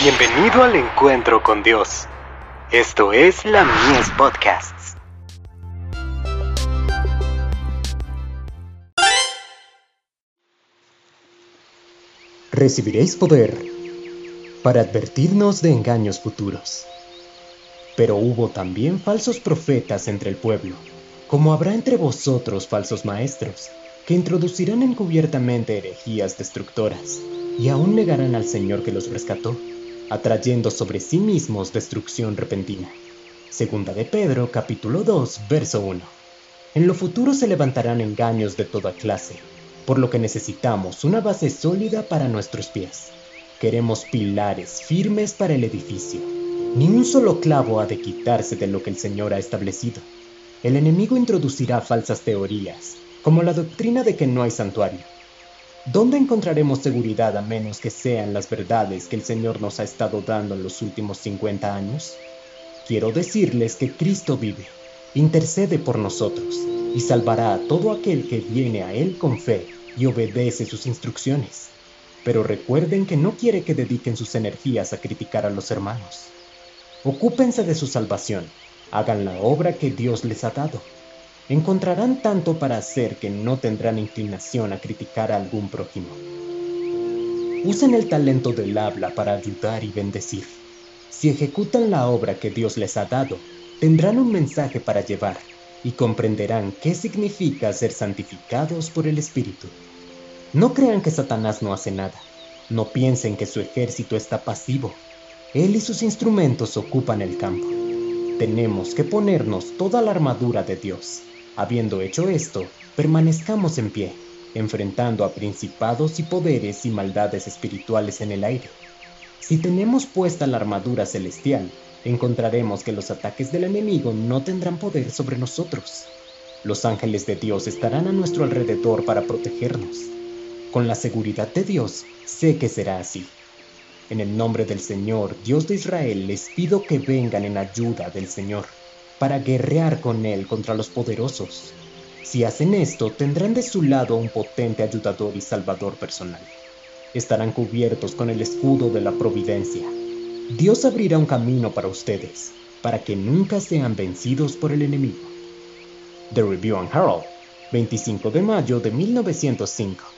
Bienvenido al encuentro con Dios. Esto es la Mies Podcasts. Recibiréis poder para advertirnos de engaños futuros. Pero hubo también falsos profetas entre el pueblo, como habrá entre vosotros falsos maestros, que introducirán encubiertamente herejías destructoras, y aún negarán al Señor que los rescató atrayendo sobre sí mismos destrucción repentina. Segunda de Pedro capítulo 2 verso 1. En lo futuro se levantarán engaños de toda clase, por lo que necesitamos una base sólida para nuestros pies. Queremos pilares firmes para el edificio. Ni un solo clavo ha de quitarse de lo que el Señor ha establecido. El enemigo introducirá falsas teorías, como la doctrina de que no hay santuario ¿Dónde encontraremos seguridad a menos que sean las verdades que el Señor nos ha estado dando en los últimos 50 años? Quiero decirles que Cristo vive, intercede por nosotros y salvará a todo aquel que viene a Él con fe y obedece sus instrucciones. Pero recuerden que no quiere que dediquen sus energías a criticar a los hermanos. Ocúpense de su salvación, hagan la obra que Dios les ha dado encontrarán tanto para hacer que no tendrán inclinación a criticar a algún prójimo. Usen el talento del habla para ayudar y bendecir. Si ejecutan la obra que Dios les ha dado, tendrán un mensaje para llevar y comprenderán qué significa ser santificados por el Espíritu. No crean que Satanás no hace nada. No piensen que su ejército está pasivo. Él y sus instrumentos ocupan el campo. Tenemos que ponernos toda la armadura de Dios Habiendo hecho esto, permanezcamos en pie, enfrentando a principados y poderes y maldades espirituales en el aire. Si tenemos puesta la armadura celestial, encontraremos que los ataques del enemigo no tendrán poder sobre nosotros. Los ángeles de Dios estarán a nuestro alrededor para protegernos. Con la seguridad de Dios, sé que será así. En el nombre del Señor, Dios de Israel, les pido que vengan en ayuda del Señor para guerrear con él contra los poderosos. Si hacen esto, tendrán de su lado un potente ayudador y salvador personal. Estarán cubiertos con el escudo de la providencia. Dios abrirá un camino para ustedes, para que nunca sean vencidos por el enemigo. The Review and Herald, 25 de mayo de 1905.